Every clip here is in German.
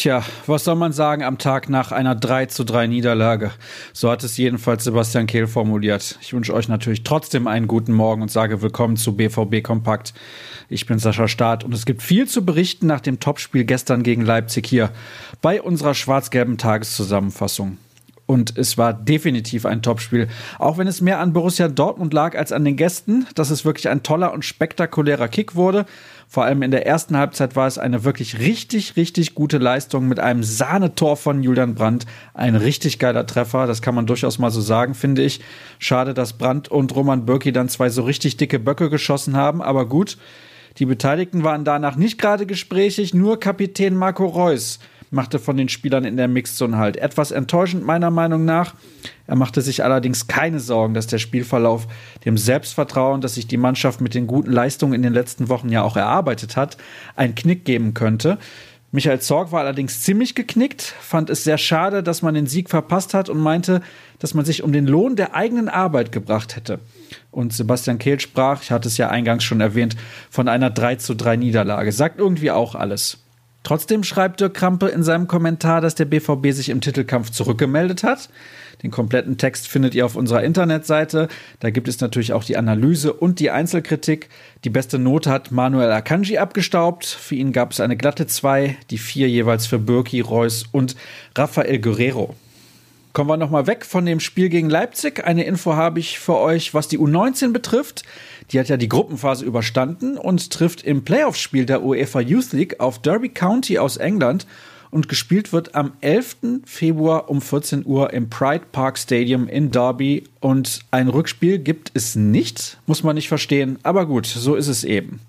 Tja, was soll man sagen am Tag nach einer 3 zu 3 Niederlage? So hat es jedenfalls Sebastian Kehl formuliert. Ich wünsche euch natürlich trotzdem einen guten Morgen und sage willkommen zu BVB Kompakt. Ich bin Sascha Staat und es gibt viel zu berichten nach dem Topspiel gestern gegen Leipzig hier bei unserer schwarz-gelben Tageszusammenfassung. Und es war definitiv ein Topspiel. Auch wenn es mehr an Borussia Dortmund lag als an den Gästen, dass es wirklich ein toller und spektakulärer Kick wurde. Vor allem in der ersten Halbzeit war es eine wirklich richtig, richtig gute Leistung mit einem Sahnetor von Julian Brandt. Ein richtig geiler Treffer, das kann man durchaus mal so sagen, finde ich. Schade, dass Brandt und Roman Bürki dann zwei so richtig dicke Böcke geschossen haben, aber gut. Die Beteiligten waren danach nicht gerade gesprächig, nur Kapitän Marco Reus machte von den Spielern in der Mixzone halt. Etwas enttäuschend meiner Meinung nach. Er machte sich allerdings keine Sorgen, dass der Spielverlauf dem Selbstvertrauen, das sich die Mannschaft mit den guten Leistungen in den letzten Wochen ja auch erarbeitet hat, einen Knick geben könnte. Michael Zorg war allerdings ziemlich geknickt, fand es sehr schade, dass man den Sieg verpasst hat und meinte, dass man sich um den Lohn der eigenen Arbeit gebracht hätte. Und Sebastian Kehl sprach, ich hatte es ja eingangs schon erwähnt, von einer 3 zu 3 Niederlage. Sagt irgendwie auch alles. Trotzdem schreibt Dirk Krampe in seinem Kommentar, dass der BVB sich im Titelkampf zurückgemeldet hat. Den kompletten Text findet ihr auf unserer Internetseite. Da gibt es natürlich auch die Analyse und die Einzelkritik. Die beste Note hat Manuel Akanji abgestaubt. Für ihn gab es eine glatte 2, die vier jeweils für Birki, Reus und Rafael Guerrero. Kommen wir nochmal weg von dem Spiel gegen Leipzig. Eine Info habe ich für euch, was die U19 betrifft. Die hat ja die Gruppenphase überstanden und trifft im Playoff-Spiel der UEFA Youth League auf Derby County aus England und gespielt wird am 11. Februar um 14 Uhr im Pride Park Stadium in Derby. Und ein Rückspiel gibt es nicht, muss man nicht verstehen, aber gut, so ist es eben.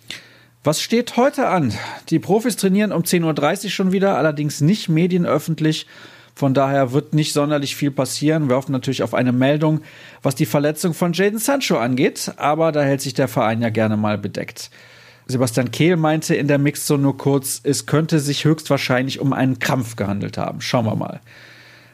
Was steht heute an? Die Profis trainieren um 10.30 Uhr schon wieder, allerdings nicht medienöffentlich. Von daher wird nicht sonderlich viel passieren. Wir hoffen natürlich auf eine Meldung, was die Verletzung von Jaden Sancho angeht, aber da hält sich der Verein ja gerne mal bedeckt. Sebastian Kehl meinte in der Mixzone nur kurz, es könnte sich höchstwahrscheinlich um einen Krampf gehandelt haben. Schauen wir mal.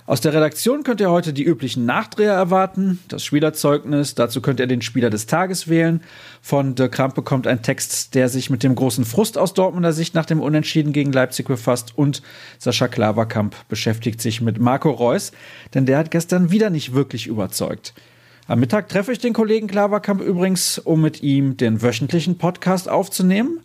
Aus der Redaktion könnt ihr heute die üblichen Nachdreher erwarten, das Spielerzeugnis, dazu könnt ihr den Spieler des Tages wählen. Von Dirk Krampe kommt ein Text, der sich mit dem großen Frust aus Dortmunder Sicht nach dem Unentschieden gegen Leipzig befasst und Sascha Klaverkamp beschäftigt sich mit Marco Reus, denn der hat gestern wieder nicht wirklich überzeugt. Am Mittag treffe ich den Kollegen Klaverkamp übrigens, um mit ihm den wöchentlichen Podcast aufzunehmen.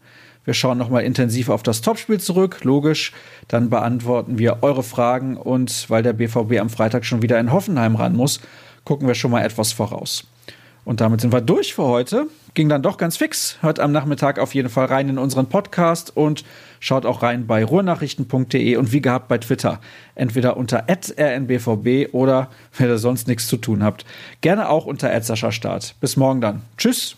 Wir schauen nochmal intensiv auf das Topspiel zurück, logisch. Dann beantworten wir eure Fragen und weil der BVB am Freitag schon wieder in Hoffenheim ran muss, gucken wir schon mal etwas voraus. Und damit sind wir durch für heute. Ging dann doch ganz fix. Hört am Nachmittag auf jeden Fall rein in unseren Podcast und schaut auch rein bei ruhrnachrichten.de und wie gehabt bei Twitter. Entweder unter rnbvb oder, wenn ihr sonst nichts zu tun habt, gerne auch unter Start. Bis morgen dann. Tschüss.